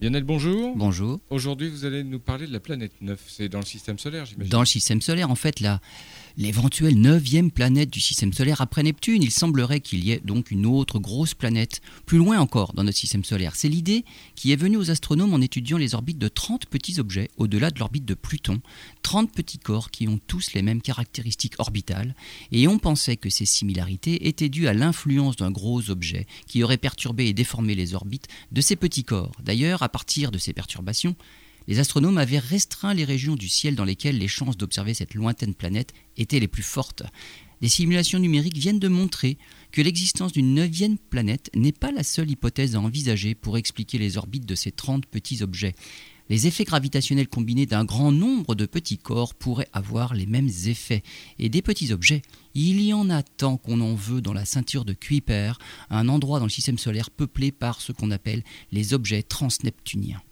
Lionel, bonjour. Bonjour. Aujourd'hui, vous allez nous parler de la planète 9. C'est dans le système solaire, j'imagine. Dans le système solaire, en fait, la, l'éventuelle neuvième planète du système solaire après Neptune. Il semblerait qu'il y ait donc une autre grosse planète, plus loin encore dans notre système solaire. C'est l'idée qui est venue aux astronomes en étudiant les orbites de 30 petits objets au-delà de l'orbite de Pluton. 30 petits corps qui ont tous les mêmes caractéristiques orbitales. Et on pensait que ces similarités étaient dues à l'influence d'un gros objet qui aurait perturbé et déformé les orbites de ces petits corps. D'ailleurs, à partir de ces perturbations, les astronomes avaient restreint les régions du ciel dans lesquelles les chances d'observer cette lointaine planète étaient les plus fortes. Des simulations numériques viennent de montrer que l'existence d'une neuvième planète n'est pas la seule hypothèse à envisager pour expliquer les orbites de ces 30 petits objets. Les effets gravitationnels combinés d'un grand nombre de petits corps pourraient avoir les mêmes effets. Et des petits objets, il y en a tant qu'on en veut dans la ceinture de Kuiper, un endroit dans le système solaire peuplé par ce qu'on appelle les objets transneptuniens.